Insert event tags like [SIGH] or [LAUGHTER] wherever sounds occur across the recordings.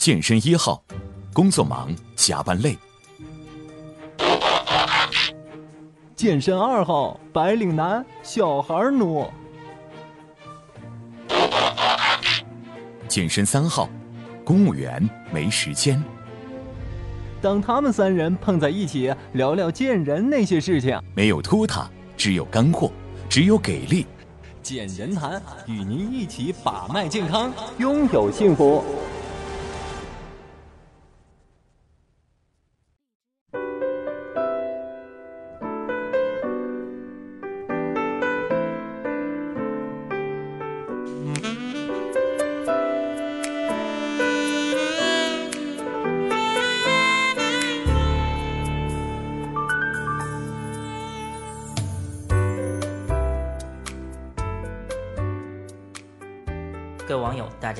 健身一号，工作忙，加班累；健身二号，白领男，小孩奴；健身三号，公务员，没时间。当他们三人碰在一起，聊聊见人那些事情，没有拖沓，只有干货，只有给力。见人谈，与您一起把脉健康，拥有幸福。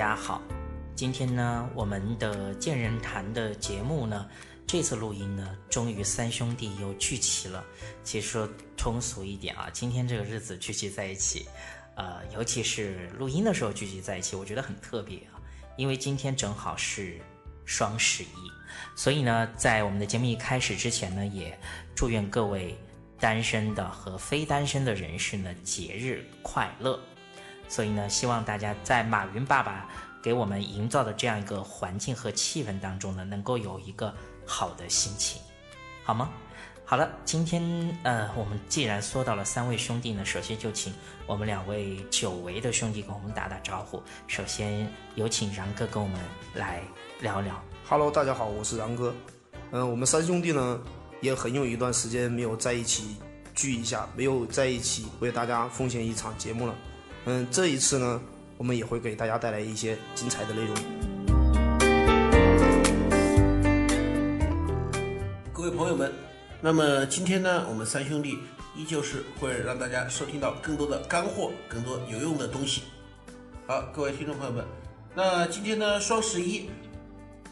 大家好！今天呢，我们的见人谈的节目呢，这次录音呢，终于三兄弟又聚齐了。其实说通俗一点啊，今天这个日子聚集在一起，呃，尤其是录音的时候聚集在一起，我觉得很特别啊，因为今天正好是双十一，所以呢，在我们的节目一开始之前呢，也祝愿各位单身的和非单身的人士呢，节日快乐。所以呢，希望大家在马云爸爸给我们营造的这样一个环境和气氛当中呢，能够有一个好的心情，好吗？好了，今天呃，我们既然说到了三位兄弟呢，首先就请我们两位久违的兄弟跟我们打打招呼。首先有请然哥跟我们来聊聊。Hello，大家好，我是然哥。嗯，我们三兄弟呢，也很有一段时间没有在一起聚一下，没有在一起为大家奉献一场节目了。嗯，这一次呢，我们也会给大家带来一些精彩的内容。各位朋友们，那么今天呢，我们三兄弟依旧是会让大家收听到更多的干货，更多有用的东西。好，各位听众朋友们，那今天呢，双十一，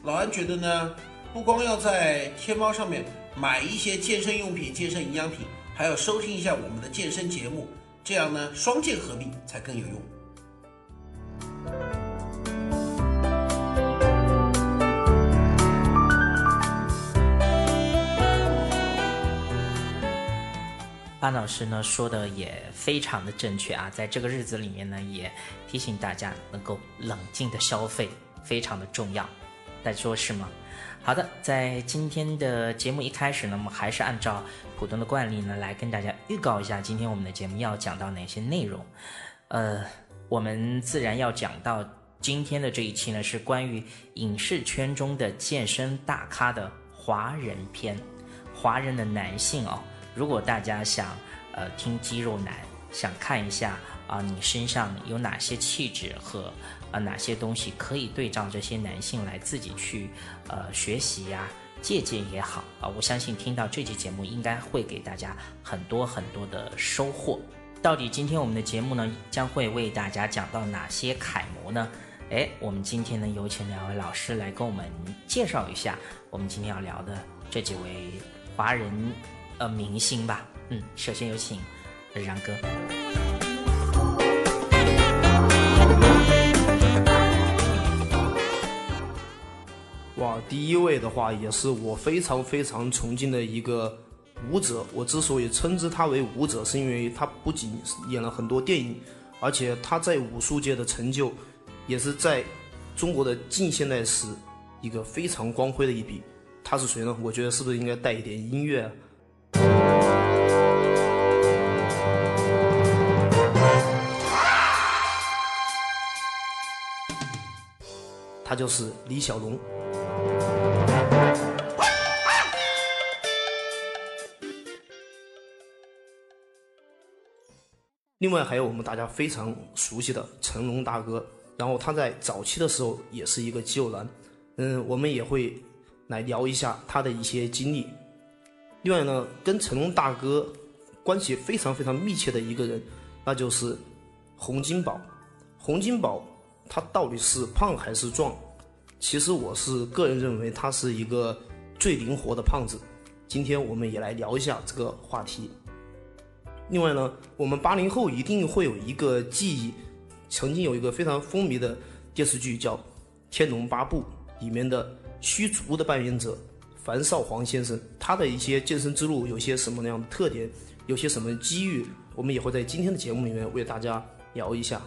老安觉得呢，不光要在天猫上面买一些健身用品、健身营养品，还要收听一下我们的健身节目。这样呢，双剑合璧才更有用。班老师呢说的也非常的正确啊，在这个日子里面呢，也提醒大家能够冷静的消费，非常的重要。大家说是吗？好的，在今天的节目一开始呢，我们还是按照普通的惯例呢，来跟大家预告一下今天我们的节目要讲到哪些内容。呃，我们自然要讲到今天的这一期呢，是关于影视圈中的健身大咖的华人篇，华人的男性哦。如果大家想呃听肌肉男，想看一下啊，你身上有哪些气质和。啊，哪些东西可以对照这些男性来自己去呃学习呀、借鉴也好啊？我相信听到这期节目应该会给大家很多很多的收获。到底今天我们的节目呢，将会为大家讲到哪些楷模呢？哎，我们今天呢有请两位老师来跟我们介绍一下我们今天要聊的这几位华人呃明星吧。嗯，首先有请然哥。第一位的话也是我非常非常崇敬的一个舞者。我之所以称之他为舞者，是因为他不仅演了很多电影，而且他在武术界的成就，也是在中国的近现代史一个非常光辉的一笔。他是谁呢？我觉得是不是应该带一点音乐？啊他就是李小龙。另外还有我们大家非常熟悉的成龙大哥，然后他在早期的时候也是一个肌肉男，嗯，我们也会来聊一下他的一些经历。另外呢，跟成龙大哥关系非常非常密切的一个人，那就是洪金宝。洪金宝他到底是胖还是壮？其实我是个人认为他是一个最灵活的胖子。今天我们也来聊一下这个话题。另外呢，我们八零后一定会有一个记忆，曾经有一个非常风靡的电视剧叫《天龙八部》，里面的虚竹的扮演者樊少皇先生，他的一些健身之路有些什么样的特点，有些什么机遇，我们也会在今天的节目里面为大家聊一下。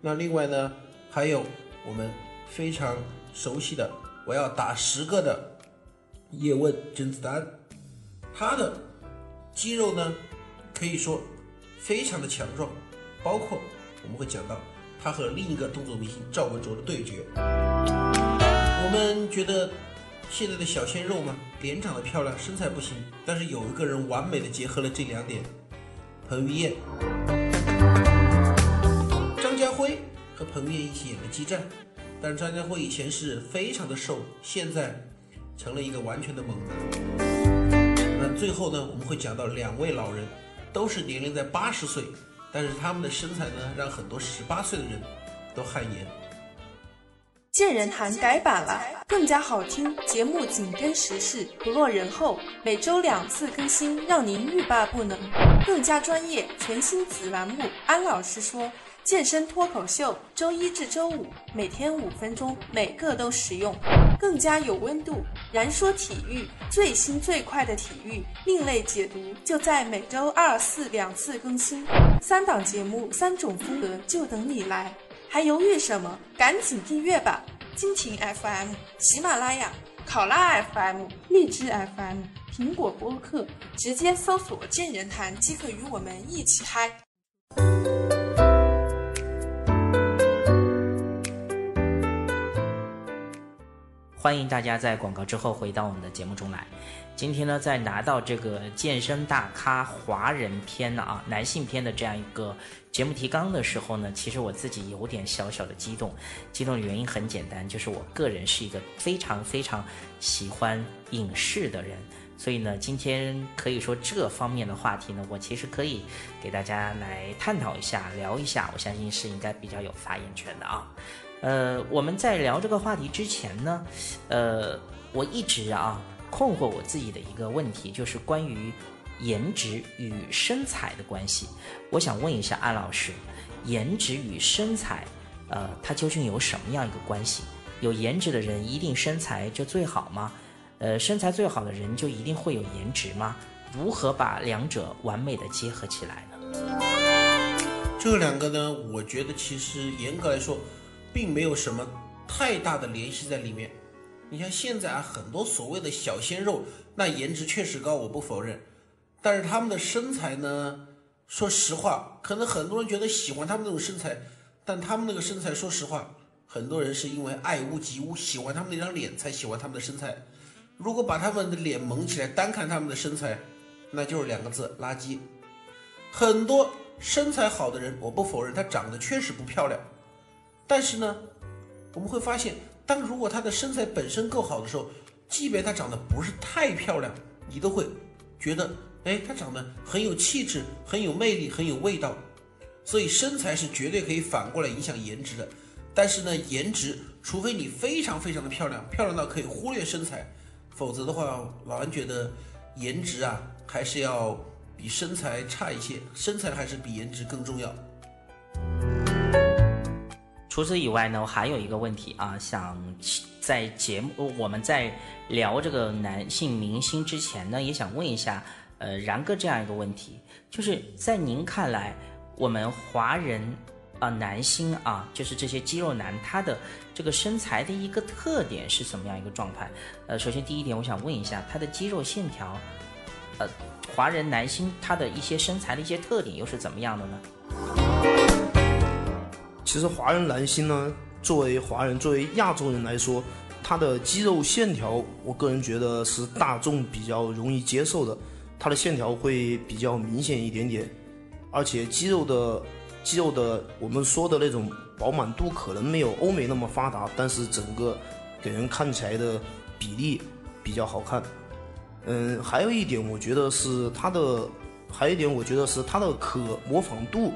那另外呢，还有我们非常熟悉的，我要打十个的叶问甄子丹，他的肌肉呢可以说非常的强壮，包括我们会讲到他和另一个动作明星赵文卓的对决。我们觉得现在的小鲜肉嘛，脸长得漂亮，身材不行，但是有一个人完美的结合了这两点，彭于晏。张家辉和彭于晏一起演的激战，但是张家辉以前是非常的瘦，现在成了一个完全的猛男。最后呢，我们会讲到两位老人，都是年龄在八十岁，但是他们的身材呢，让很多十八岁的人都汗颜。健人谈改版了，更加好听，节目紧跟时事，不落人后，每周两次更新，让您欲罢不能。更加专业，全新子栏目，安老师说。健身脱口秀，周一至周五每天五分钟，每个都实用，更加有温度。燃说体育，最新最快的体育，另类解读，就在每周二四两次更新，三档节目，三种风格，就等你来。还犹豫什么？赶紧订阅吧！蜻蜓 FM、喜马拉雅、考拉 FM、荔枝 FM、苹果播客，直接搜索“健人谈”即可与我们一起嗨。欢迎大家在广告之后回到我们的节目中来。今天呢，在拿到这个健身大咖华人篇啊，男性篇的这样一个节目提纲的时候呢，其实我自己有点小小的激动。激动的原因很简单，就是我个人是一个非常非常喜欢影视的人，所以呢，今天可以说这方面的话题呢，我其实可以给大家来探讨一下、聊一下，我相信是应该比较有发言权的啊。呃，我们在聊这个话题之前呢，呃，我一直啊困惑我自己的一个问题，就是关于颜值与身材的关系。我想问一下安老师，颜值与身材，呃，它究竟有什么样一个关系？有颜值的人一定身材就最好吗？呃，身材最好的人就一定会有颜值吗？如何把两者完美的结合起来呢？这两个呢，我觉得其实严格来说。并没有什么太大的联系在里面。你像现在啊，很多所谓的小鲜肉，那颜值确实高，我不否认。但是他们的身材呢，说实话，可能很多人觉得喜欢他们那种身材，但他们那个身材，说实话，很多人是因为爱屋及乌，喜欢他们那张脸才喜欢他们的身材。如果把他们的脸蒙起来，单看他们的身材，那就是两个字：垃圾。很多身材好的人，我不否认他长得确实不漂亮。但是呢，我们会发现，当如果她的身材本身够好的时候，即便她长得不是太漂亮，你都会觉得，哎，她长得很有气质，很有魅力，很有味道。所以身材是绝对可以反过来影响颜值的。但是呢，颜值，除非你非常非常的漂亮，漂亮到可以忽略身材，否则的话，老安觉得颜值啊，还是要比身材差一些，身材还是比颜值更重要。除此以外呢，我还有一个问题啊，想在节目我们在聊这个男性明星之前呢，也想问一下，呃，然哥这样一个问题，就是在您看来，我们华人啊男星啊，就是这些肌肉男，他的这个身材的一个特点是什么样一个状态？呃，首先第一点，我想问一下他的肌肉线条，呃，华人男星他的一些身材的一些特点又是怎么样的呢？其实华人男星呢，作为华人，作为亚洲人来说，他的肌肉线条，我个人觉得是大众比较容易接受的，他的线条会比较明显一点点，而且肌肉的肌肉的我们说的那种饱满度可能没有欧美那么发达，但是整个给人看起来的比例比较好看。嗯，还有一点，我觉得是他的，还有一点，我觉得是他的可模仿度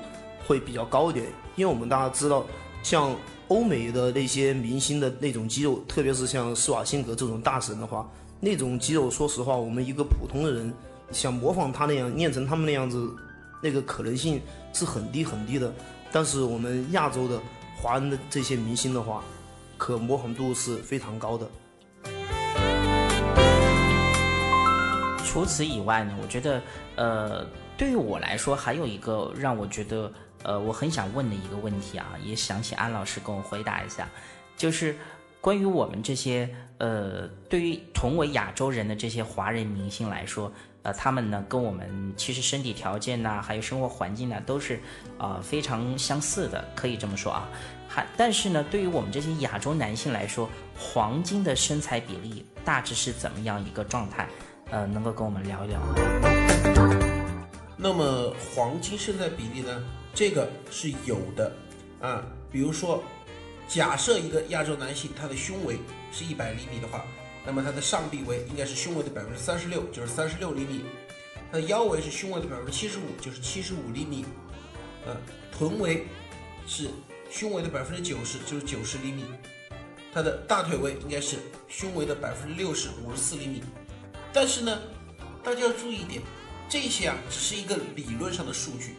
会比较高一点。因为我们大家知道，像欧美的那些明星的那种肌肉，特别是像施瓦辛格这种大神的话，那种肌肉，说实话，我们一个普通的人想模仿他那样练成他们那样子，那个可能性是很低很低的。但是我们亚洲的华人的这些明星的话，可模仿度是非常高的。除此以外呢，我觉得，呃，对于我来说，还有一个让我觉得，呃，我很想问的一个问题啊，也想请安老师跟我回答一下，就是关于我们这些，呃，对于同为亚洲人的这些华人明星来说，呃，他们呢跟我们其实身体条件呐，还有生活环境呢，都是啊非常相似的，可以这么说啊。还但是呢，对于我们这些亚洲男性来说，黄金的身材比例大致是怎么样一个状态？呃，能够跟我们聊一聊吗？那么黄金身材比例呢？这个是有的啊。比如说，假设一个亚洲男性他的胸围是一百厘米的话，那么他的上臂围应该是胸围的百分之三十六，就是三十六厘米；他的腰围是胸围的百分之七十五，就是七十五厘米；呃，臀围是胸围的百分之九十，就是九十厘米；他的大腿围应该是胸围的百分之六十，五十四厘米。但是呢，大家要注意一点，这些啊只是一个理论上的数据，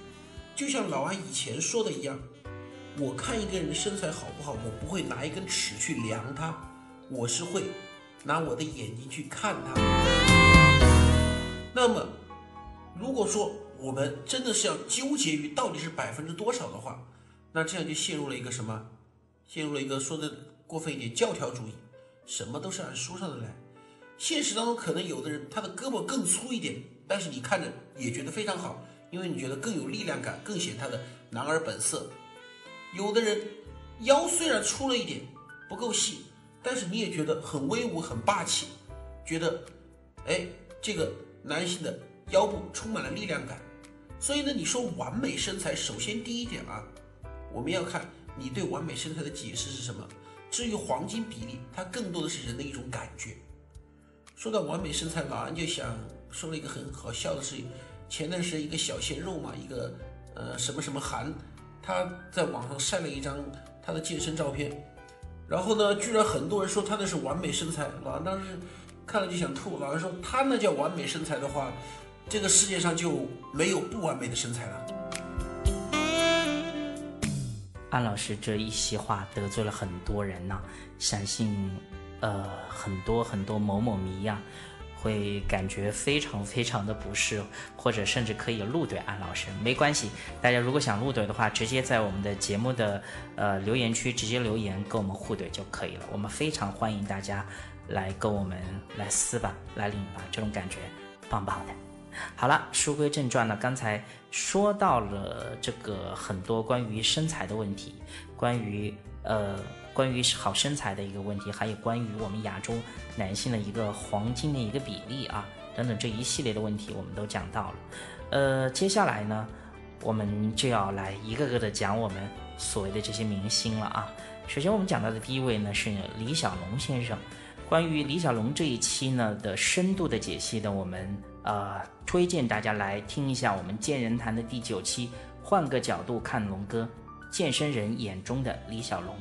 就像老安以前说的一样，我看一个人身材好不好，我不会拿一根尺去量他，我是会拿我的眼睛去看他。那么，如果说我们真的是要纠结于到底是百分之多少的话，那这样就陷入了一个什么？陷入了一个说的过分一点教条主义，什么都是按书上的来。现实当中，可能有的人他的胳膊更粗一点，但是你看着也觉得非常好，因为你觉得更有力量感，更显他的男儿本色。有的人腰虽然粗了一点，不够细，但是你也觉得很威武、很霸气，觉得，哎，这个男性的腰部充满了力量感。所以呢，你说完美身材，首先第一点啊，我们要看你对完美身材的解释是什么。至于黄金比例，它更多的是人的一种感觉。说到完美身材，老安就想说了一个很好笑的事情。前段时间一个小鲜肉嘛，一个呃什么什么韩，他在网上晒了一张他的健身照片，然后呢，居然很多人说他那是完美身材。老安当时看了就想吐。老安说他那叫完美身材的话，这个世界上就没有不完美的身材了。安老师这一席话得罪了很多人呐，相信。呃，很多很多某某迷呀，会感觉非常非常的不适，或者甚至可以怒怼安老师。没关系，大家如果想怒怼的话，直接在我们的节目的呃留言区直接留言跟我们互怼就可以了。我们非常欢迎大家来跟我们来撕吧，来领吧，这种感觉棒棒的。好了，书归正传呢，刚才说到了这个很多关于身材的问题，关于呃。关于好身材的一个问题，还有关于我们亚洲男性的一个黄金的一个比例啊，等等这一系列的问题，我们都讲到了。呃，接下来呢，我们就要来一个个的讲我们所谓的这些明星了啊。首先我们讲到的第一位呢是李小龙先生。关于李小龙这一期呢的深度的解析呢，我们呃推荐大家来听一下我们健人谈的第九期，换个角度看龙哥，健身人眼中的李小龙。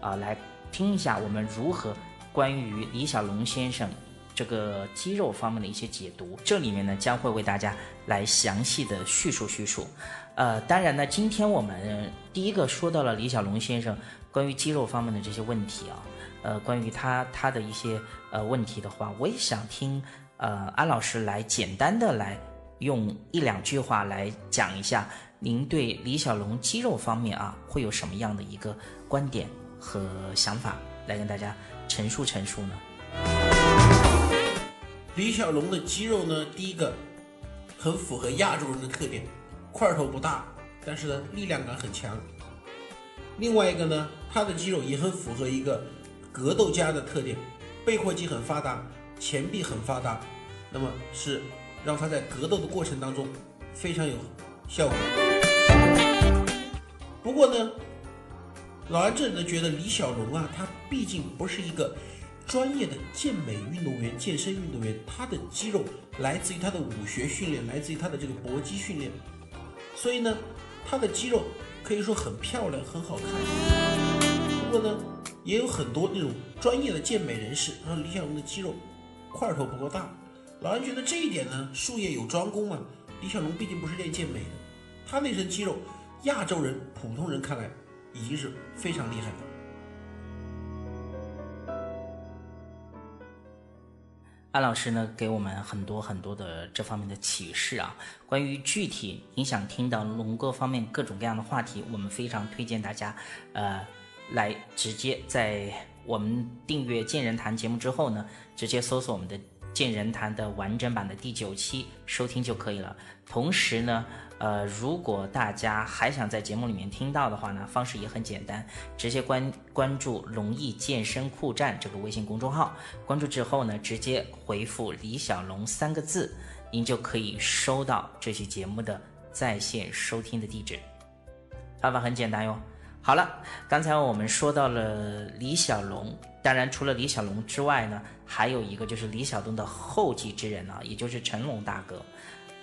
啊，来听一下我们如何关于李小龙先生这个肌肉方面的一些解读。这里面呢将会为大家来详细的叙述叙述。呃，当然呢，今天我们第一个说到了李小龙先生关于肌肉方面的这些问题啊，呃，关于他他的一些呃问题的话，我也想听呃安老师来简单的来用一两句话来讲一下，您对李小龙肌肉方面啊会有什么样的一个观点？和想法来跟大家陈述陈述呢。李小龙的肌肉呢，第一个很符合亚洲人的特点，块头不大，但是呢力量感很强。另外一个呢，他的肌肉也很符合一个格斗家的特点，背阔肌很发达，前臂很发达，那么是让他在格斗的过程当中非常有效果。不过呢。老安这里呢觉得李小龙啊，他毕竟不是一个专业的健美运动员、健身运动员，他的肌肉来自于他的武学训练，来自于他的这个搏击训练，所以呢，他的肌肉可以说很漂亮、很好看。不过呢，也有很多那种专业的健美人士说李小龙的肌肉块头不够大。老安觉得这一点呢，术业有专攻嘛。李小龙毕竟不是练健美的，他那身肌肉，亚洲人、普通人看来。已经是非常厉害了。安老师呢，给我们很多很多的这方面的启示啊。关于具体你想听到龙哥方面各种各样的话题，我们非常推荐大家，呃，来直接在我们订阅见人谈节目之后呢，直接搜索我们的健人谈的完整版的第九期收听就可以了。同时呢。呃，如果大家还想在节目里面听到的话呢，方式也很简单，直接关关注“龙毅健身酷站”这个微信公众号，关注之后呢，直接回复“李小龙”三个字，您就可以收到这期节目的在线收听的地址。方法很简单哟。好了，刚才我们说到了李小龙，当然除了李小龙之外呢，还有一个就是李小龙的后继之人啊，也就是成龙大哥。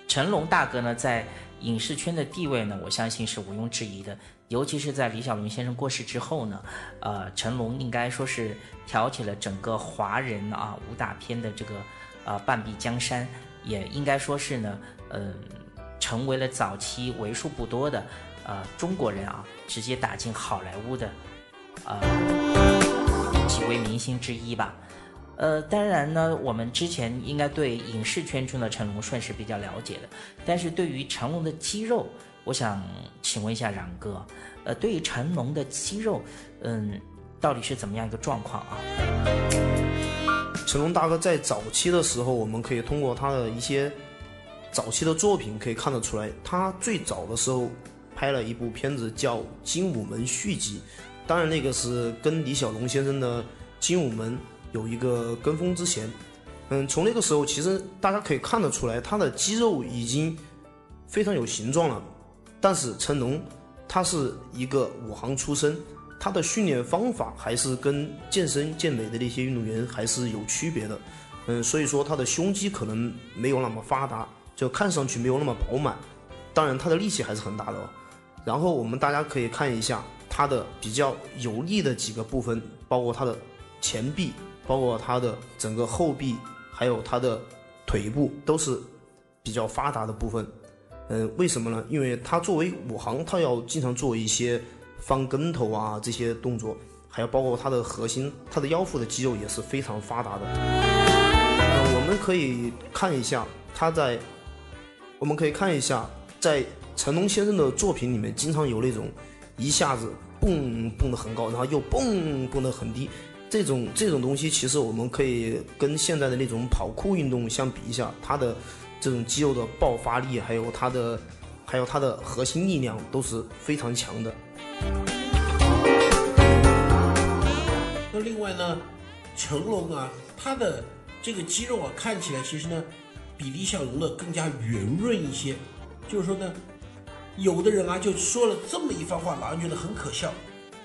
成龙大哥呢，在影视圈的地位呢，我相信是毋庸置疑的。尤其是在李小龙先生过世之后呢，呃，成龙应该说是挑起了整个华人啊武打片的这个呃半壁江山，也应该说是呢，呃，成为了早期为数不多的呃中国人啊直接打进好莱坞的呃几位明星之一吧。呃，当然呢，我们之前应该对影视圈中的成龙算是比较了解的，但是对于成龙的肌肉，我想请问一下冉哥，呃，对于成龙的肌肉，嗯，到底是怎么样一个状况啊？成龙大哥在早期的时候，我们可以通过他的一些早期的作品可以看得出来，他最早的时候拍了一部片子叫《精武门续集》，当然那个是跟李小龙先生的《精武门》。有一个跟风之嫌，嗯，从那个时候其实大家可以看得出来，他的肌肉已经非常有形状了。但是成龙他是一个武行出身，他的训练方法还是跟健身健美的那些运动员还是有区别的，嗯，所以说他的胸肌可能没有那么发达，就看上去没有那么饱满。当然他的力气还是很大的哦。然后我们大家可以看一下它的比较有力的几个部分，包括它的前臂。包括它的整个后臂，还有它的腿部都是比较发达的部分。嗯，为什么呢？因为它作为武行，他要经常做一些翻跟头啊这些动作，还有包括他的核心、他的腰腹的肌肉也是非常发达的。嗯，我们可以看一下他在，我们可以看一下在成龙先生的作品里面，经常有那种一下子蹦蹦的很高，然后又蹦蹦的很低。这种这种东西，其实我们可以跟现在的那种跑酷运动相比一下，它的这种肌肉的爆发力，还有它的，还有它的核心力量都是非常强的。那另外呢，成龙啊，他的这个肌肉啊，看起来其实呢，比李小龙的更加圆润一些。就是说呢，有的人啊，就说了这么一番话，老人觉得很可笑，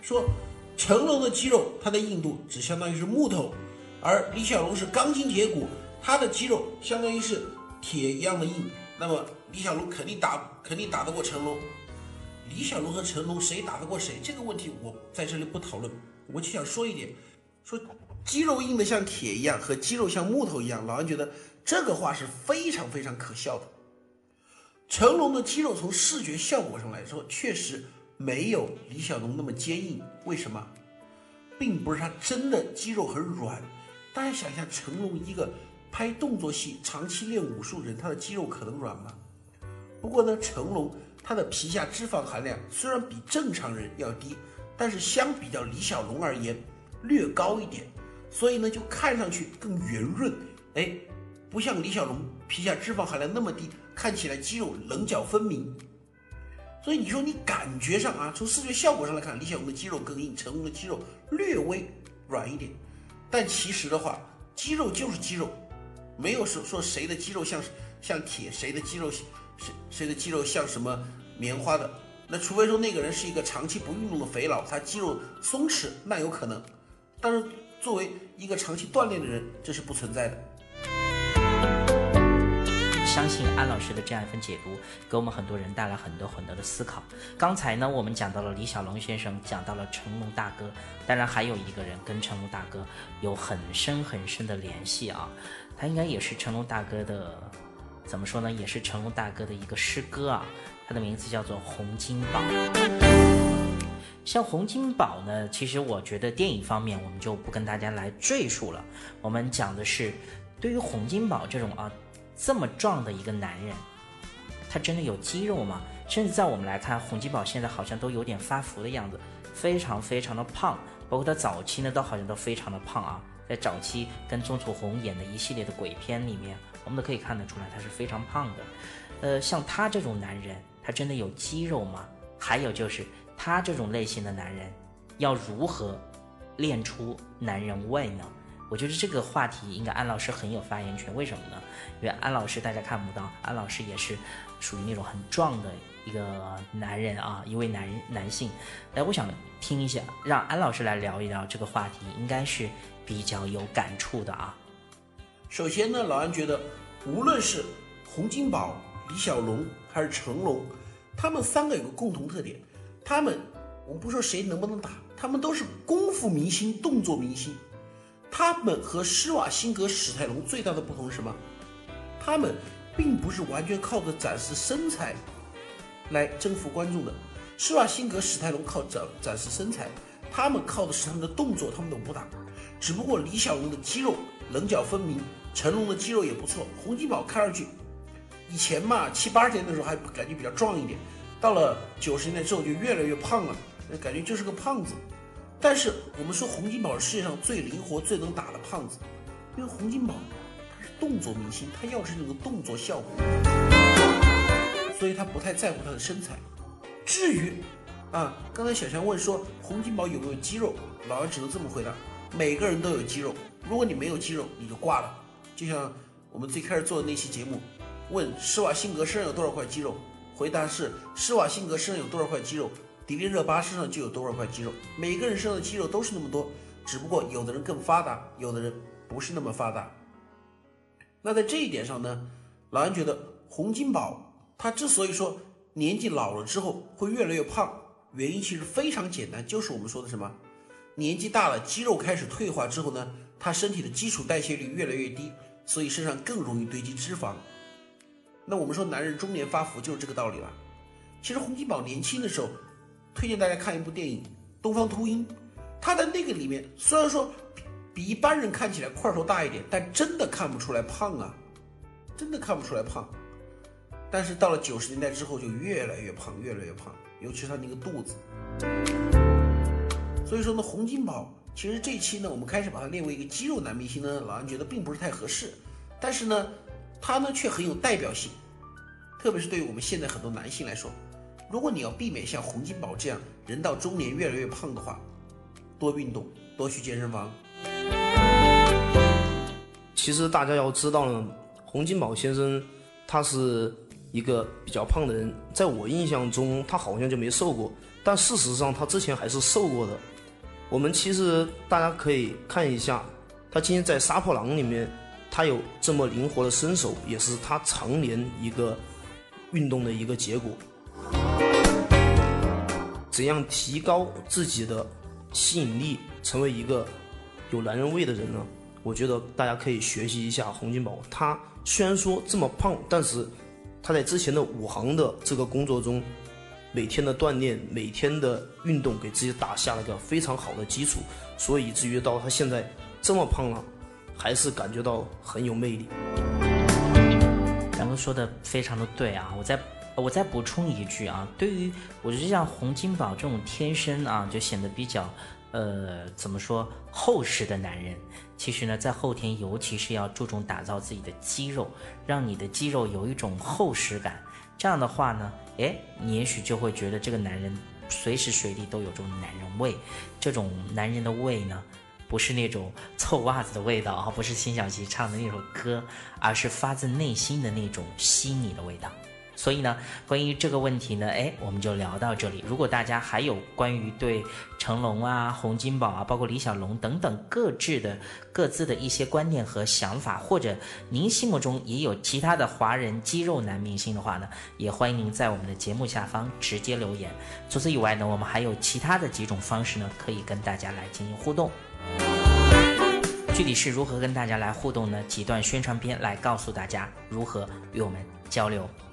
说。成龙的肌肉，它的硬度只相当于是木头，而李小龙是钢筋铁骨，他的肌肉相当于是铁一样的硬。那么李小龙肯定打，肯定打得过成龙。李小龙和成龙谁打得过谁？这个问题我在这里不讨论，我就想说一点，说肌肉硬的像铁一样，和肌肉像木头一样，老安觉得这个话是非常非常可笑的。成龙的肌肉从视觉效果上来说，确实。没有李小龙那么坚硬，为什么？并不是他真的肌肉很软。大家想一下，成龙一个拍动作戏、长期练武术人，他的肌肉可能软吗？不过呢，成龙他的皮下脂肪含量虽然比正常人要低，但是相比较李小龙而言略高一点，所以呢就看上去更圆润。哎，不像李小龙皮下脂肪含量那么低，看起来肌肉棱角分明。所以你说你感觉上啊，从视觉效果上来看，李小龙的肌肉更硬，成龙的肌肉略微软一点。但其实的话，肌肉就是肌肉，没有说说谁的肌肉像像铁，谁的肌肉谁谁的肌肉像什么棉花的。那除非说那个人是一个长期不运动的肥佬，他肌肉松弛，那有可能。但是作为一个长期锻炼的人，这是不存在的。相信安老师的这样一份解读，给我们很多人带来很多很多的思考。刚才呢，我们讲到了李小龙先生，讲到了成龙大哥，当然还有一个人跟成龙大哥有很深很深的联系啊，他应该也是成龙大哥的，怎么说呢？也是成龙大哥的一个师哥啊，他的名字叫做洪金宝。像洪金宝呢，其实我觉得电影方面我们就不跟大家来赘述了。我们讲的是，对于洪金宝这种啊这么壮的一个男人，他真的有肌肉吗？甚至在我们来看，洪金宝现在好像都有点发福的样子，非常非常的胖。包括他早期呢，都好像都非常的胖啊。在早期跟钟楚红演的一系列的鬼片里面，我们都可以看得出来，他是非常胖的。呃，像他这种男人，他真的有肌肉吗？还有就是他这种类型的男人，要如何练出男人味呢？我觉得这个话题应该安老师很有发言权。为什么呢？因为安老师大家看不到，安老师也是属于那种很壮的一个男人啊，一位男男性。哎，我想听一下，让安老师来聊一聊这个话题，应该是比较有感触的啊。首先呢，老安觉得，无论是洪金宝、李小龙还是成龙，他们三个有个共同特点，他们我们不说谁能不能打，他们都是功夫明星、动作明星。他们和施瓦辛格、史泰龙最大的不同是什么？他们并不是完全靠着展示身材来征服观众的。施瓦辛格、史泰龙靠展展示身材，他们靠的是他们的动作，他们的武打。只不过李小龙的肌肉棱角分明，成龙的肌肉也不错。洪金宝看上去以前嘛七八十年的时候还感觉比较壮一点，到了九十年代之后就越来越胖了，感觉就是个胖子。但是我们说洪金宝是世界上最灵活、最能打的胖子，因为洪金宝他是动作明星，他要是那个动作效果，所以他不太在乎他的身材。至于啊，刚才小强问说洪金宝有没有肌肉，老杨只能这么回答：每个人都有肌肉。如果你没有肌肉，你就挂了。就像我们最开始做的那期节目，问施瓦辛格身上有多少块肌肉，回答是施瓦辛格身上有多少块肌肉。迪丽热巴身上就有多少块肌肉，每个人身上的肌肉都是那么多，只不过有的人更发达，有的人不是那么发达。那在这一点上呢，老安觉得洪金宝他之所以说年纪老了之后会越来越胖，原因其实非常简单，就是我们说的什么，年纪大了，肌肉开始退化之后呢，他身体的基础代谢率越来越低，所以身上更容易堆积脂肪。那我们说男人中年发福就是这个道理了。其实洪金宝年轻的时候。推荐大家看一部电影《东方秃鹰》，他在那个里面虽然说比一般人看起来块头大一点，但真的看不出来胖啊，真的看不出来胖。但是到了九十年代之后就越来越胖，越来越胖，尤其是他那个肚子。所以说呢，洪金宝其实这期呢，我们开始把他列为一个肌肉男明星呢，老安觉得并不是太合适。但是呢，他呢却很有代表性，特别是对于我们现在很多男性来说。如果你要避免像洪金宝这样人到中年越来越胖的话，多运动，多去健身房。其实大家要知道呢，洪金宝先生他是一个比较胖的人，在我印象中他好像就没瘦过，但事实上他之前还是瘦过的。我们其实大家可以看一下，他今天在《杀破狼》里面，他有这么灵活的身手，也是他常年一个运动的一个结果。怎样提高自己的吸引力，成为一个有男人味的人呢？我觉得大家可以学习一下洪金宝。他虽然说这么胖，但是他在之前的武行的这个工作中，每天的锻炼、每天的运动，给自己打下了个非常好的基础，所以以至于到他现在这么胖了，还是感觉到很有魅力。然后说的非常的对啊，我在。我再补充一句啊，对于我觉得像洪金宝这种天生啊就显得比较，呃，怎么说厚实的男人，其实呢在后天尤其是要注重打造自己的肌肉，让你的肌肉有一种厚实感。这样的话呢，哎，你也许就会觉得这个男人随时随地都有这种男人味。这种男人的味呢，不是那种臭袜子的味道啊，不是辛晓琪唱的那首歌，而是发自内心的那种吸你的味道。所以呢，关于这个问题呢，哎，我们就聊到这里。如果大家还有关于对成龙啊、洪金宝啊，包括李小龙等等各自的各自的一些观念和想法，或者您心目中也有其他的华人肌肉男明星的话呢，也欢迎您在我们的节目下方直接留言。除此以外呢，我们还有其他的几种方式呢，可以跟大家来进行互动。具体是如何跟大家来互动呢？几段宣传片来告诉大家如何与我们交流。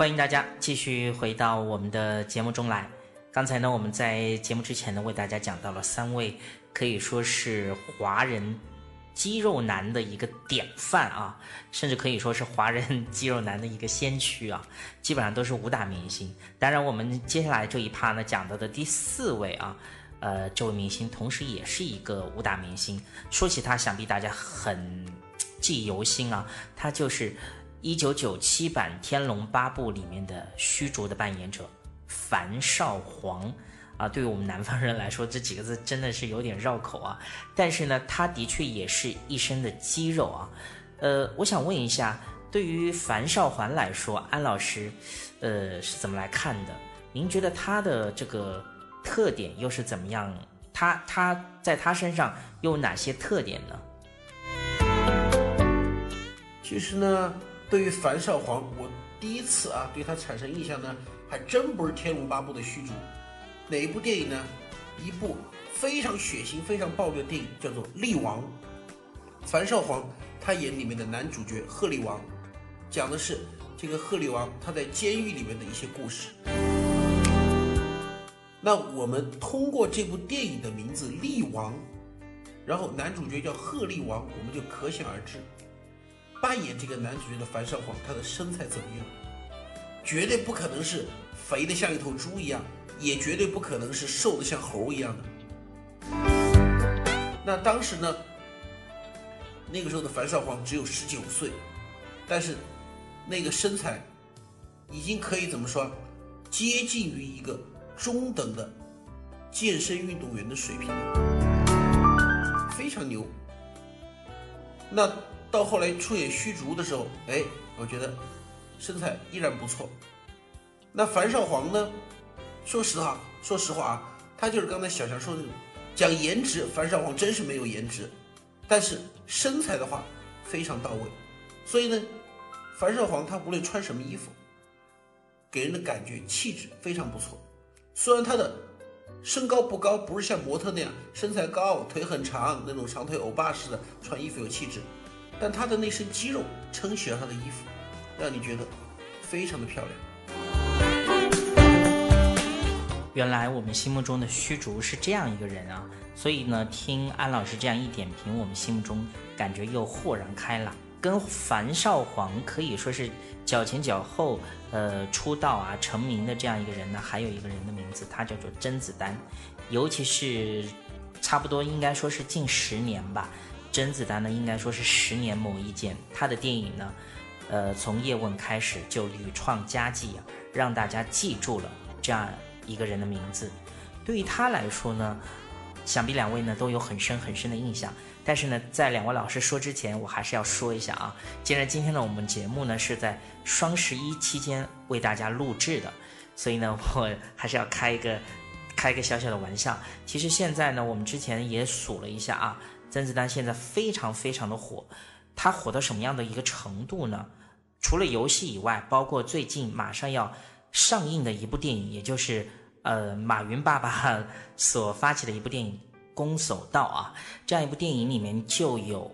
欢迎大家继续回到我们的节目中来。刚才呢，我们在节目之前呢，为大家讲到了三位可以说是华人肌肉男的一个典范啊，[LAUGHS] 甚至可以说是华人肌肉男的一个先驱啊，[LAUGHS] 基本上都是武打明星。当然，我们接下来这一趴呢，讲到的第四位啊，呃，这位明星同时也是一个武打明星。说起他，想必大家很记忆犹新啊，他就是一九九七版《天龙八部》里面的虚竹的扮演者樊少皇啊。对于我们南方人来说，这几个字真的是有点绕口啊。但是呢，他的确也是一身的肌肉啊。呃，我想问一下，对于樊少皇来说，安老师，呃，是怎么来看的？您觉得他的这个特点又是怎么样？他他在他身上又有哪些特点呢？其实呢，对于樊少皇，我第一次啊对他产生印象呢，还真不是《天龙八部》的虚竹，哪一部电影呢？一部非常血腥、非常暴力的电影，叫做《力王》。樊少皇他演里面的男主角鹤力王，讲的是这个鹤力王他在监狱里面的一些故事。那我们通过这部电影的名字《力王》，然后男主角叫鹤力王，我们就可想而知。扮演这个男主角的樊少皇，他的身材怎么样？绝对不可能是肥的像一头猪一样，也绝对不可能是瘦的像猴一样的。那当时呢，那个时候的樊少皇只有十九岁，但是那个身材已经可以怎么说，接近于一个中等的健身运动员的水平，非常牛。那到后来出演虚竹的时候，哎，我觉得身材依然不错。那樊少皇呢？说实话，说实话啊，他就是刚才小强说的那种，讲颜值，樊少皇真是没有颜值，但是身材的话非常到位。所以呢，樊少皇他无论穿什么衣服，给人的感觉气质非常不错。虽然他的身高不高，不是像模特那样身材高、腿很长那种长腿欧巴似的穿衣服有气质，但他的那身肌肉撑起了他的衣服，让你觉得非常的漂亮。原来我们心目中的虚竹是这样一个人啊，所以呢，听安老师这样一点评，我们心目中感觉又豁然开朗。跟樊少皇可以说是脚前脚后，呃，出道啊成名的这样一个人呢，还有一个人的名字，他叫做甄子丹，尤其是差不多应该说是近十年吧，甄子丹呢应该说是十年磨一剑，他的电影呢，呃，从叶问开始就屡创佳绩啊，让大家记住了这样一个人的名字。对于他来说呢，想必两位呢都有很深很深的印象。但是呢，在两位老师说之前，我还是要说一下啊。既然今天呢，我们节目呢是在双十一期间为大家录制的，所以呢，我还是要开一个开一个小小的玩笑。其实现在呢，我们之前也数了一下啊，甄子丹现在非常非常的火，他火到什么样的一个程度呢？除了游戏以外，包括最近马上要上映的一部电影，也就是呃马云爸爸 [LAUGHS] 所发起的一部电影《攻守道》啊，这样一部电影里面就有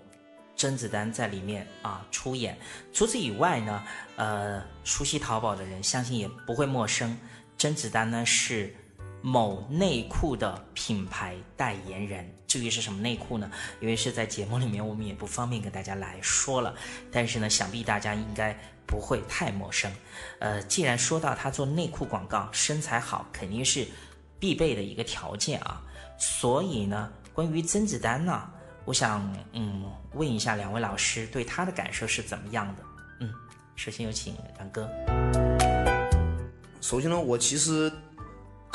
甄子丹在里面啊出演。除此以外呢，呃，熟悉淘宝的人相信也不会陌生，甄子丹呢是某内裤的品牌代言人。至于是什么内裤呢？因为是在节目里面，我们也不方便跟大家来说了。但是呢，想必大家应该不会太陌生。呃，既然说到他做内裤广告，身材好肯定是必备的一个条件啊。所以呢，关于甄子丹呢，我想嗯问一下两位老师对他的感受是怎么样的？嗯，首先有请杨哥。首先呢，我其实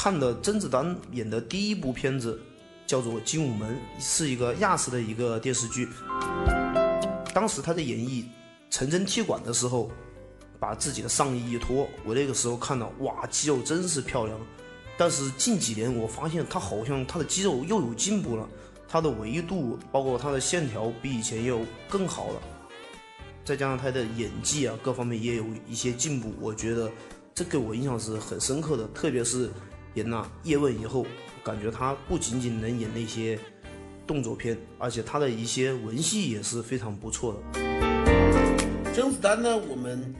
看的甄子丹演的第一部片子叫做《精武门》，是一个亚视的一个电视剧。当时他在演绎陈真踢馆的时候，把自己的上衣一脱，我那个时候看到，哇，肌肉真是漂亮。但是近几年我发现他好像他的肌肉又有进步了，他的维度包括他的线条比以前又更好了，再加上他的演技啊各方面也有一些进步，我觉得这给我印象是很深刻的。特别是演了叶问以后，感觉他不仅仅能演那些动作片，而且他的一些文戏也是非常不错的。甄子丹呢，我们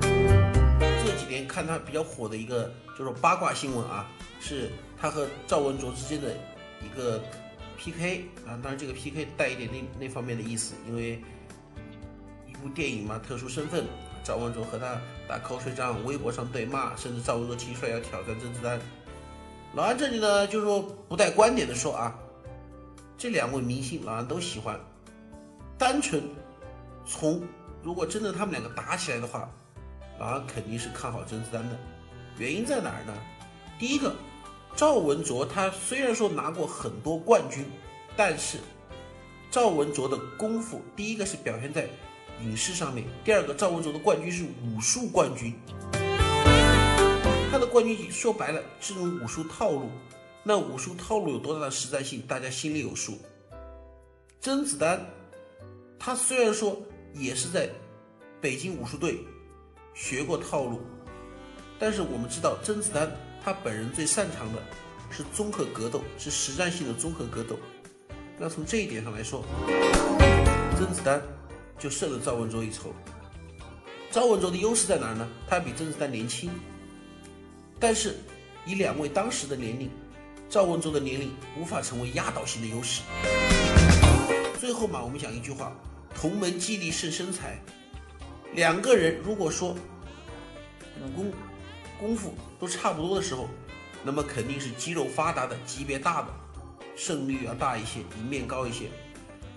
这几年看他比较火的一个就是八卦新闻啊，是他和赵文卓之间的一个 PK 啊，当然这个 PK 带一点那那方面的意思，因为一部电影嘛，特殊身份，赵文卓和他打口水仗，微博上对骂，甚至赵文卓提出来要挑战甄子丹。老安这里呢，就是说不带观点的说啊，这两位明星老安都喜欢，单纯从如果真的他们两个打起来的话，老安肯定是看好甄子丹的。原因在哪儿呢？第一个，赵文卓他虽然说拿过很多冠军，但是赵文卓的功夫，第一个是表现在影视上面，第二个赵文卓的冠军是武术冠军。他的冠军说白了是种武术套路，那武术套路有多大的实战性，大家心里有数。甄子丹，他虽然说也是在北京武术队学过套路，但是我们知道甄子丹他本人最擅长的是综合格斗，是实战性的综合格斗。那从这一点上来说，甄子丹就胜了赵文卓一筹。赵文卓的优势在哪儿呢？他比甄子丹年轻，但是以两位当时的年龄，赵文卓的年龄无法成为压倒性的优势。最后嘛，我们讲一句话：同门技艺胜身材。两个人如果说武功功夫都差不多的时候，那么肯定是肌肉发达的、级别大的，胜率要大一些，赢面高一些。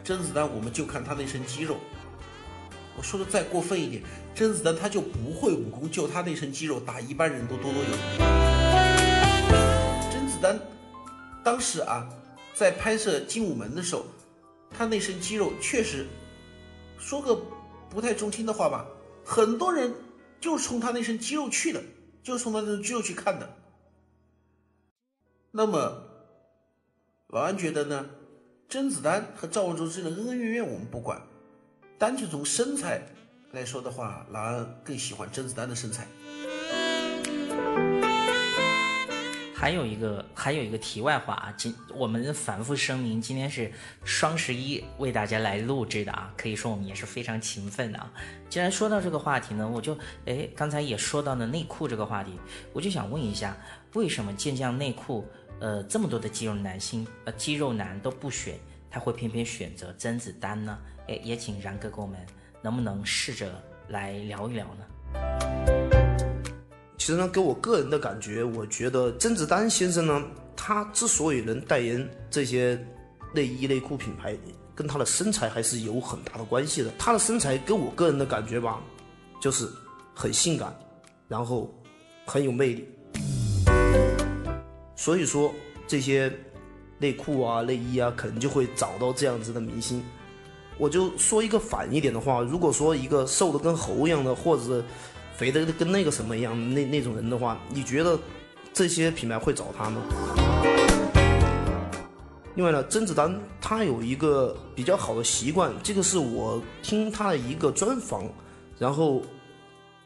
甄子丹，我们就看他那身肌肉。我说的再过分一点，甄子丹他就不会武功，就他那身肌肉打一般人都多多有。甄子丹当时啊，在拍摄《精武门》的时候，他那身肌肉确实，说个不太中听的话吧，很多人就是冲他那身肌肉去的，就是冲他那身肌肉去看的。那么，老安觉得呢，甄子丹和赵文卓之间的恩恩怨怨我们不管，单纯从身材来说的话，老安更喜欢甄子丹的身材。还有一个还有一个题外话啊，今我们反复声明，今天是双十一为大家来录制的啊，可以说我们也是非常勤奋的啊。既然说到这个话题呢，我就哎刚才也说到了内裤这个话题，我就想问一下，为什么健将内裤呃这么多的肌肉男星呃肌肉男都不选，他会偏偏选择甄子丹呢？哎，也请然哥给我们能不能试着来聊一聊呢？其实呢，给我个人的感觉，我觉得甄子丹先生呢，他之所以能代言这些内衣内裤品牌，跟他的身材还是有很大的关系的。他的身材给我个人的感觉吧，就是很性感，然后很有魅力。所以说这些内裤啊、内衣啊，可能就会找到这样子的明星。我就说一个反一点的话，如果说一个瘦的跟猴一样的，或者是肥的跟那个什么一样那那种人的话，你觉得这些品牌会找他吗？另外呢，甄子丹他有一个比较好的习惯，这个是我听他的一个专访，然后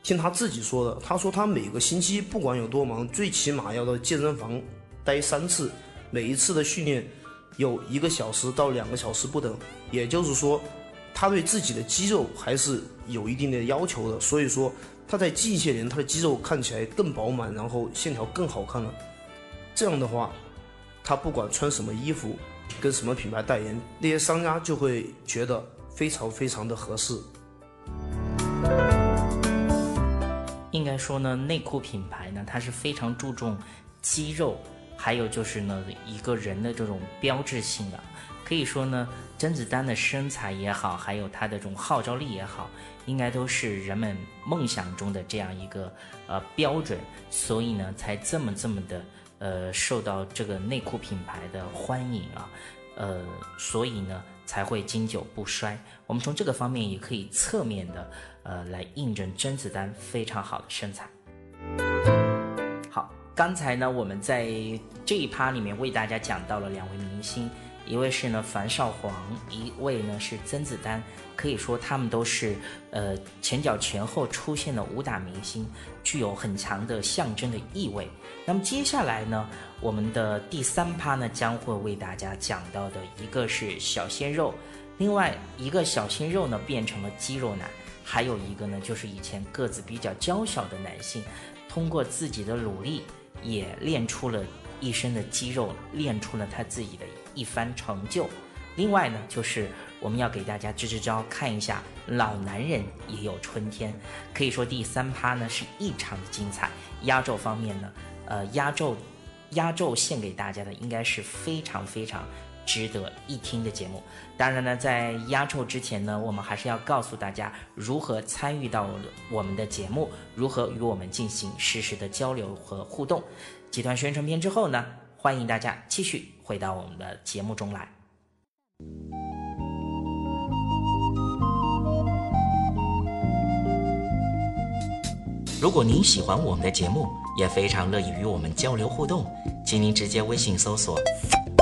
听他自己说的。他说他每个星期不管有多忙，最起码要到健身房待三次，每一次的训练有一个小时到两个小时不等。也就是说，他对自己的肌肉还是有一定的要求的。所以说，他在近些年他的肌肉看起来更饱满，然后线条更好看了。这样的话，他不管穿什么衣服，跟什么品牌代言，那些商家就会觉得非常非常的合适。应该说呢，内裤品牌呢，它是非常注重肌肉，还有就是呢，一个人的这种标志性的。可以说呢，甄子丹的身材也好，还有他的这种号召力也好，应该都是人们梦想中的这样一个呃标准，所以呢，才这么这么的呃受到这个内裤品牌的欢迎啊，呃，所以呢才会经久不衰。我们从这个方面也可以侧面的呃来印证甄子丹非常好的身材。刚才呢我们在这一趴里面为大家讲到了两位明星，一位是呢樊少皇，一位呢是甄子丹。可以说他们都是呃前脚前后出现的武打明星，具有很强的象征的意味。那么接下来呢，我们的第三趴呢将会为大家讲到的一个是小鲜肉，另外一个小鲜肉呢变成了肌肉男，还有一个呢就是以前个子比较娇小的男性，通过自己的努力也练出了一身的肌肉，练出了他自己的一番成就。另外呢，就是我们要给大家支支招，看一下老男人也有春天。可以说第三趴呢是异常的精彩。压轴方面呢，呃，压轴压轴献给大家的应该是非常非常值得一听的节目。当然呢，在压轴之前呢，我们还是要告诉大家如何参与到我们的节目，如何与我们进行实时的交流和互动。集团宣传片之后呢，欢迎大家继续回到我们的节目中来。如果您喜欢我们的节目，也非常乐意与我们交流互动，请您直接微信搜索“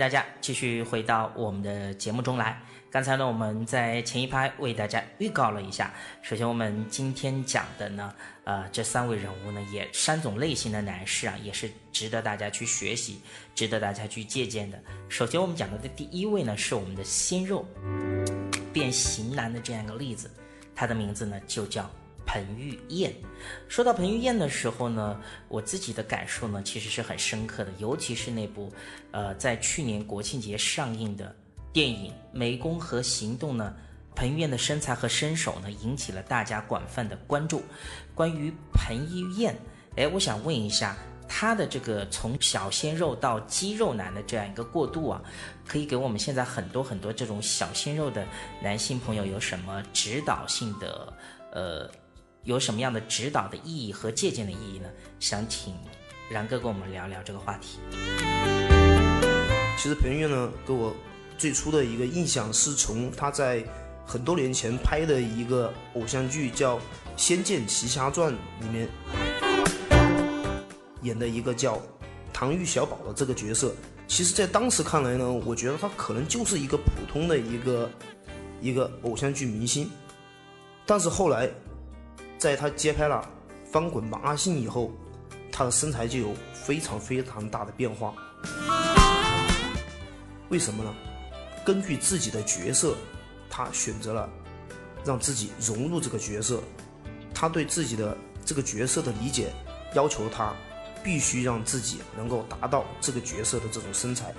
大家继续回到我们的节目中来。刚才呢，我们在前一拍为大家预告了一下。首先，我们今天讲的呢，呃，这三位人物呢，也三种类型的男士啊，也是值得大家去学习，值得大家去借鉴的。首先，我们讲到的第一位呢，是我们的鲜肉变型男的这样一个例子，他的名字呢就叫彭于晏。说到彭于晏的时候呢，我自己的感受呢，其实是很深刻的，尤其是那部，呃，在去年国庆节上映的电影《湄公河行动》呢，彭于晏的身材和身手呢，引起了大家广泛的关注。关于彭于晏，哎，我想问一下，他的这个从小鲜肉到肌肉男的这样一个过渡啊，可以给我们现在很多很多这种小鲜肉的男性朋友有什么指导性的，呃？有什么样的指导的意义和借鉴的意义呢？想请然哥跟我们聊聊这个话题。其实彭于晏呢，给我最初的一个印象是从他在很多年前拍的一个偶像剧叫《仙剑奇侠传》里面演的一个叫唐钰小宝的这个角色。其实，在当时看来呢，我觉得他可能就是一个普通的一个一个偶像剧明星，但是后来。在他接拍了《翻滚吧，阿信》以后，他的身材就有非常非常大的变化。为什么呢？根据自己的角色，他选择了让自己融入这个角色。他对自己的这个角色的理解，要求他必须让自己能够达到这个角色的这种身材。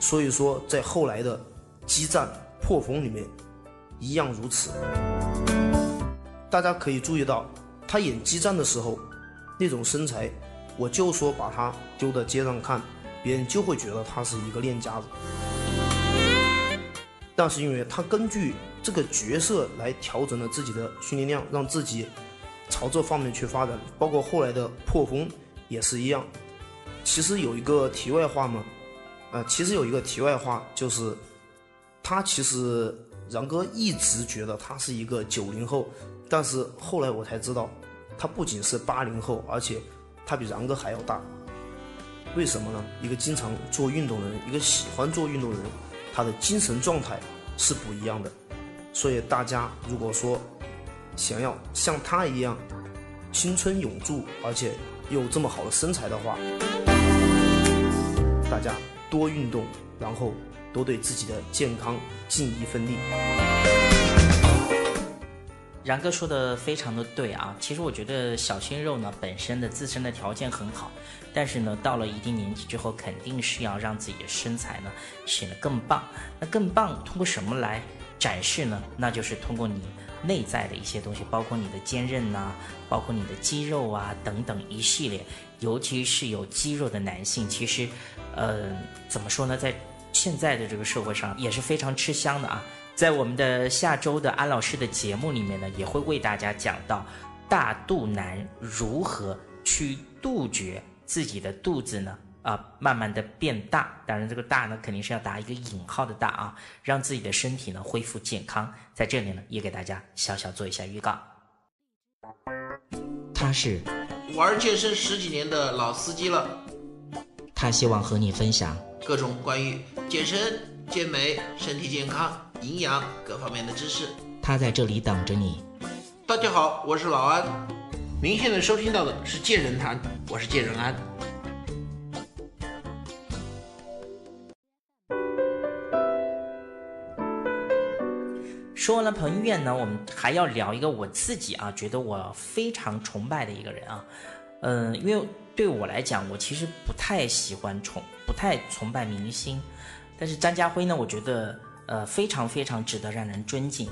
所以说，在后来的激战破风里面，一样如此。大家可以注意到，他演激战的时候，那种身材，我就说把他丢到街上看，别人就会觉得他是一个练家子。但是因为他根据这个角色来调整了自己的训练量，让自己朝这方面去发展，包括后来的破风也是一样。其实有一个题外话嘛，呃，其实有一个题外话就是，他其实然哥一直觉得他是一个九零后。但是后来我才知道，他不仅是八零后，而且他比然哥还要大。为什么呢？一个经常做运动的人，一个喜欢做运动的人，他的精神状态是不一样的。所以大家如果说想要像他一样青春永驻，而且有这么好的身材的话，大家多运动，然后多对自己的健康尽一份力。然哥说的非常的对啊，其实我觉得小鲜肉呢本身的自身的条件很好，但是呢到了一定年纪之后，肯定是要让自己的身材呢显得更棒。那更棒通过什么来展示呢？那就是通过你内在的一些东西，包括你的坚韧呐、包括你的肌肉啊等等一系列。尤其是有肌肉的男性，其实，呃，怎么说呢，在现在的这个社会上也是非常吃香的啊。在我们的下周的安老师的节目里面呢，也会为大家讲到大肚腩如何去杜绝自己的肚子呢啊、慢慢的变大。当然，这个大呢肯定是要打一个引号的大啊，让自己的身体呢恢复健康。在这里呢，也给大家小小做一下预告。他是玩健身十几年的老司机了，他希望和你分享各种关于健身、健美、身体健康、营养各方面的知识。他在这里等着你。大家好，我是老安。您现在收听到的是《健人谈》，我是健人安。说完了彭于晏呢，我们还要聊一个我自己啊，觉得我非常崇拜的一个人啊，嗯、因为对我来讲，我其实不太喜欢崇，不太崇拜明星，但是张家辉呢，我觉得呃非常非常值得让人尊敬。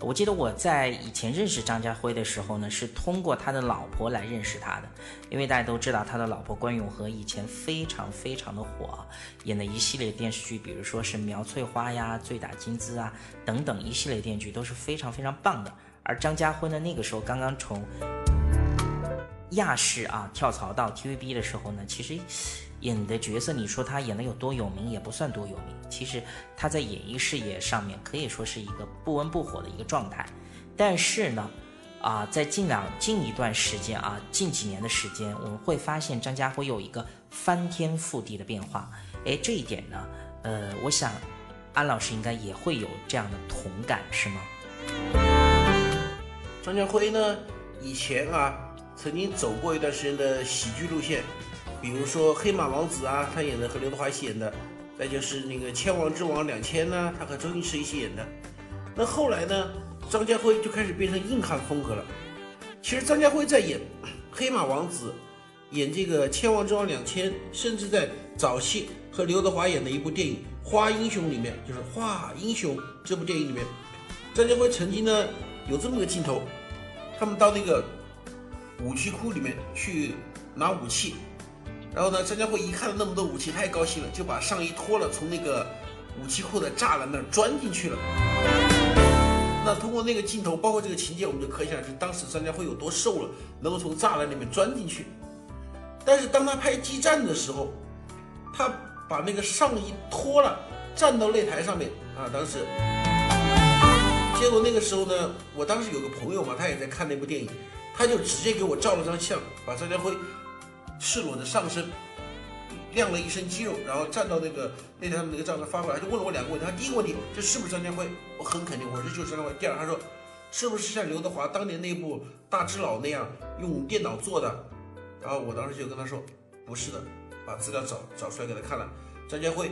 我记得我在以前认识张家辉的时候呢，是通过他的老婆来认识他的，因为大家都知道他的老婆关咏荷以前非常非常的火，演的一系列电视剧，比如说是《苗翠花》呀、《醉打金枝》啊等等一系列电视剧都是非常非常棒的。而张家辉呢，那个时候刚刚从亚视啊跳槽到 TVB 的时候呢，其实演的角色，你说他演的有多有名，也不算多有名。其实他在演艺事业上面可以说是一个不温不火的一个状态。但是呢，啊，在近两近一段时间啊，近几年的时间，我们会发现张家辉有一个翻天覆地的变化。哎，这一点呢，呃，我想安老师应该也会有这样的同感，是吗？张家辉呢，以前啊曾经走过一段时间的喜剧路线，比如说《黑马王子》啊，他演的和刘德华一起演的；再就是那个《千王之王两千》呢，他和周星驰一起演的。那后来呢，张家辉就开始变成硬汉风格了。其实张家辉在演 [CLEARS THROAT]《黑马王子》、演这个《千王之王两千》，甚至在早期和刘德华演的一部电影《花英雄》里面，就是《花英雄》这部电影里面，张家辉曾经呢有这么个镜头，他们到那个武器库里面去拿武器，然后呢，张家辉一看到那么多武器，太高兴了，就把上衣脱了，从那个武器库的栅栏那儿钻进去了。那通过那个镜头，包括这个情节，我们就可想而知当时张家辉有多瘦了，能够从栅栏里面钻进去。但是当他拍激战的时候，他把那个上衣脱了，站到擂台上面啊，当时。结果那个时候呢，我当时有个朋友嘛，他也在看那部电影，他就直接给我照了张相，把张家辉赤裸的上身亮了一身肌肉，然后站到那个擂台上面那个账号发过来，就问了我两个问题。他第一个问题，这是不是张家辉？我很肯定，我说就是张家辉。第二，他说是不是像刘德华当年那部《大只佬》那样用电脑做的？然后我当时就跟他说不是的，把资料找找出来给他看了。张家辉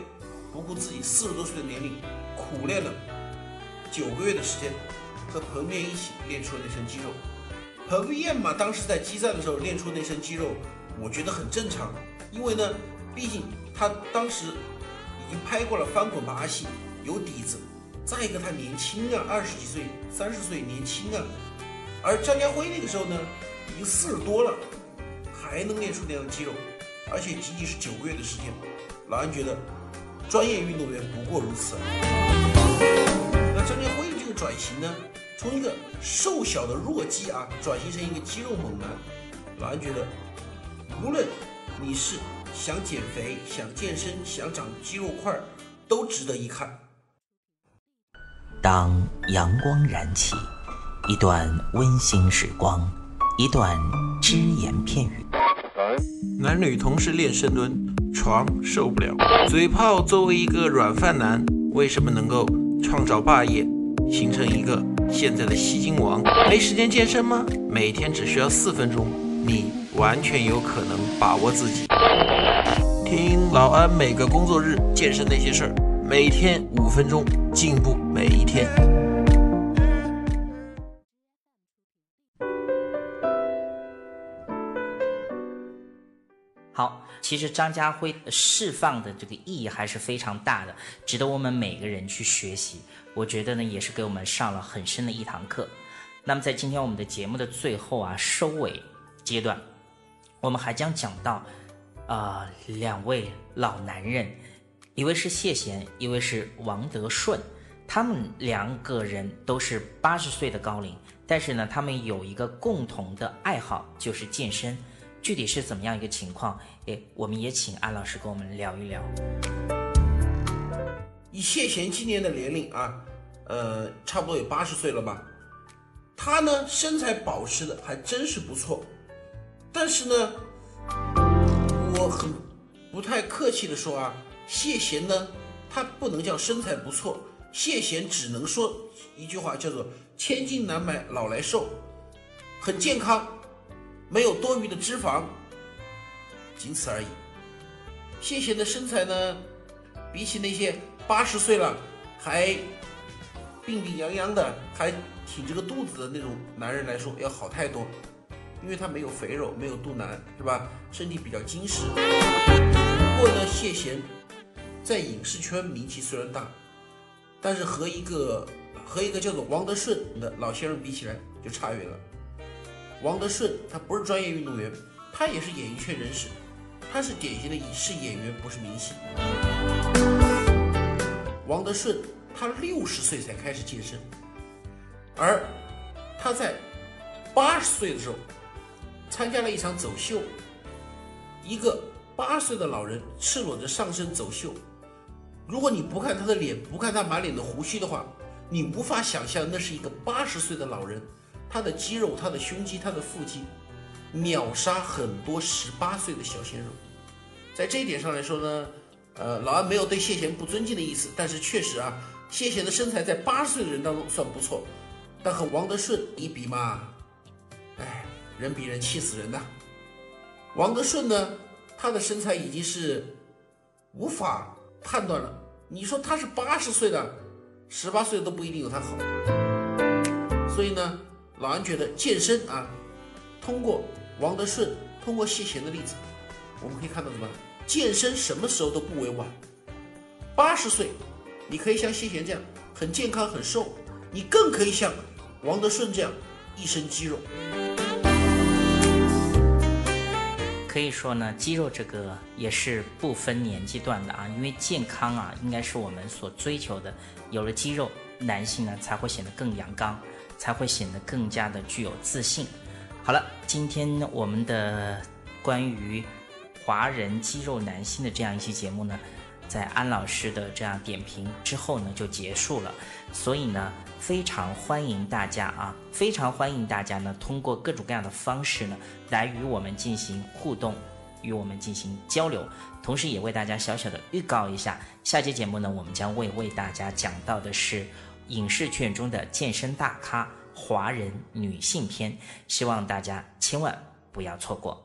不顾自己四十多岁的年龄，苦练了。九个月的时间，和彭于晏一起练出了那身肌肉。彭于晏嘛，当时在激战的时候练出那身肌肉，我觉得很正常，因为呢，毕竟他当时已经拍过了翻滚吧阿信，有底子。再一个，他年轻啊，二十几岁、三十岁年轻啊。而张家辉那个时候呢，已经四十多了，还能练出那样的肌肉，而且仅仅是九个月的时间。老安觉得，专业运动员不过如此。那张家辉的这个转型呢，从一个瘦小的弱鸡啊，转型成一个肌肉猛男。老安觉得，无论你是想减肥、想健身、想长肌肉块儿，都值得一看。当阳光燃起，一段温馨时光，一段只言片语。男女同时练深蹲，床受不了。嘴炮作为一个软饭男，为什么能够创造霸业，形成一个现在的吸金王？没时间健身吗？每天只需要四分钟，你完全有可能把握自己。听老安每个工作日健身那些事儿每天五分钟进步每一天。好其实张家辉释放的这个意义还是非常大的值得我们每个人去学习我觉得呢也是给我们上了很深的一堂课。那么在今天我们的节目的最后啊收尾阶段我们还将讲到，啊、两位老男人，一位是谢贤，一位是王德顺，他们两个人都是八十岁的高龄，但是呢，他们有一个共同的爱好，就是健身。具体是怎么样一个情况？诶，我们也请安老师跟我们聊一聊。以谢贤今年的年龄啊，呃，差不多有八十岁了吧。他呢，身材保持的还真是不错，但是呢，我很不太客气的说啊，谢贤呢，他不能叫身材不错，谢贤只能说一句话叫做“千金难买老来瘦”，很健康，没有多余的脂肪，仅此而已。谢贤的身材呢，比起那些八十岁了还病病殃殃的，还挺着个肚子的那种男人来说，要好太多。因为他没有肥肉，没有肚腩，是吧？身体比较精实。不过呢，谢贤在影视圈名气虽然大，但是和一个和一个叫做王德顺的老先生比起来就差远了。王德顺他不是专业运动员，他也是演艺圈人士，他是典型的影视演员，不是明星。王德顺他六十岁才开始健身，而他在八十岁的时候参加了一场走秀，一个八岁的老人赤裸着上身走秀。如果你不看他的脸，不看他满脸的胡须的话，你无法想象那是一个八十岁的老人，他的肌肉、他的胸肌、他的腹肌，秒杀很多十八岁的小鲜肉。在这一点上来说呢，呃，老安没有对谢贤不尊敬的意思，但是确实啊，谢贤的身材在八十岁的人当中算不错，但和王德顺一比嘛，哎，人比人气死人呐。王德顺呢，他的身材已经是无法判断了。你说他是八十岁的，十八岁的都不一定有他好。所以呢，老安觉得健身啊，通过王德顺，通过谢贤的例子，我们可以看到什么？健身什么时候都不为晚。八十岁，你可以像谢贤这样很健康很瘦，你更可以像王德顺这样一身肌肉。可以说呢，肌肉这个也是不分年纪段的啊，因为健康啊，应该是我们所追求的。有了肌肉，男性呢才会显得更阳刚，才会显得更加的具有自信。好了，今天我们的关于华人肌肉男性的这样一期节目呢，在安老师的这样点评之后呢，就结束了。所以呢，非常欢迎大家啊，非常欢迎大家呢，通过各种各样的方式呢，来与我们进行互动，与我们进行交流。同时，也为大家小小的预告一下，下期节目呢，我们将会为大家讲到的是影视圈中的健身大咖华人女性篇，希望大家千万不要错过。